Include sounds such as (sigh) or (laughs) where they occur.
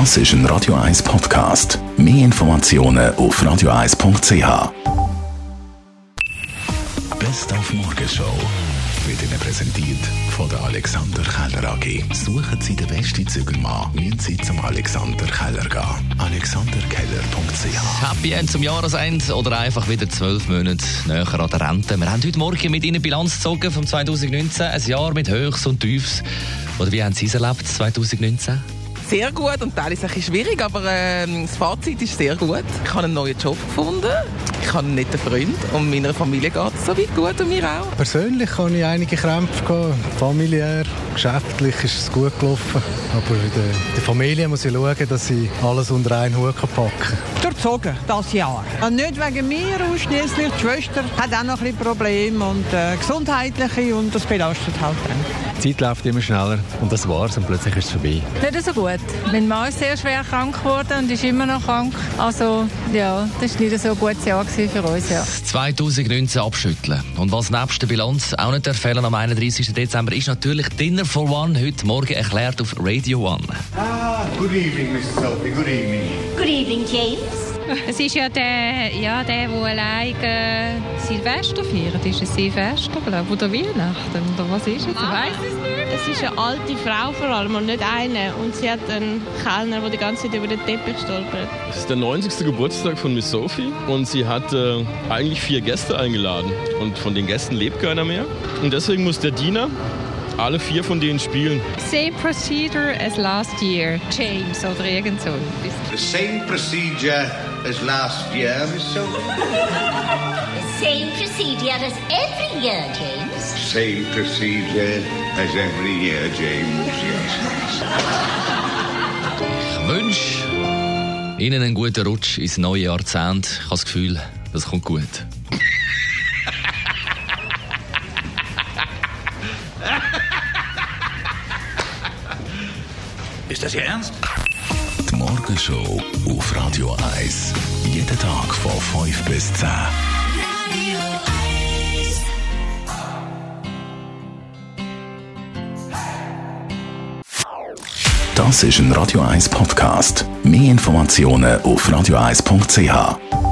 Das ist ein Radio 1 Podcast. Mehr Informationen auf radio1.ch. Best auf Morgenshow wird Ihnen präsentiert von der Alexander Keller AG. Suchen Sie den besten Zügelmann, müssen Sie zum Alexander Keller gehen. AlexanderKeller.ch Happy End zum Jahresende oder einfach wieder zwölf Monate näher an der Rente. Wir haben heute Morgen mit Ihnen Bilanz gezogen vom 2019, ein Jahr mit Höchst und Tiefs. Oder wie haben Sie es erlebt, 2019? Sehr gut und teilweise ein bisschen schwierig, aber äh, das Fazit ist sehr gut. Ich habe einen neuen Job gefunden, ich habe einen netten Freund und meiner Familie geht es so weit gut und mir auch. Persönlich hatte ich einige Krämpfe, gehabt. familiär, geschäftlich ist es gut gelaufen, aber in der Familie muss ich schauen, dass ich alles unter einen Hut packen kann. Durchzogen, das Jahr. Und nicht wegen mir ausschließlich, die Schwester hat auch noch ein bisschen Probleme und äh, gesundheitliche und das belastet halt dann. Die Zeit läuft immer schneller und das war's und plötzlich ist es vorbei. Nicht so gut. Mein Mann ist sehr schwer krank geworden und ist immer noch krank. Also ja, das war nicht so ein gutes Jahr für uns. Ja. 2019 abschütteln. Und was nebst der Bilanz auch nicht erfehlen am 31. Dezember ist natürlich Dinner for One heute Morgen erklärt auf Radio One. Ah, good evening, Mrs. Sophie. Good evening. Good evening, James. Es ist ja der, ja, der, der allein äh, Silvester feiert. Ist es Silvester, glaube Oder Weihnachten? Oder was ist es? Ich weiß es nicht. Es ist eine alte Frau vor allem und nicht eine. Und sie hat einen Kellner, der die ganze Zeit über den Teppich stolpert. Es ist der 90. Geburtstag von Miss Sophie und sie hat äh, eigentlich vier Gäste eingeladen. Und von den Gästen lebt keiner mehr. Und deswegen muss der Diener alle vier von denen spielen. Same procedure as last year, James oder irgend so. The same procedure as last year, Miss Sophie. The same procedure as every year, James. Same procedure as every year, James. Yes. (laughs) Ich wünsche Ihnen einen guten Rutsch ins neue Jahrzehnt. Ich habe das Gefühl, das kommt gut. (laughs) Ist das Ihr Ernst? Die Morgenshow auf Radio 1. Jeden Tag von 5 bis 10. Das ist ein Radio 1 Podcast. Mehr Informationen auf radio1.ch.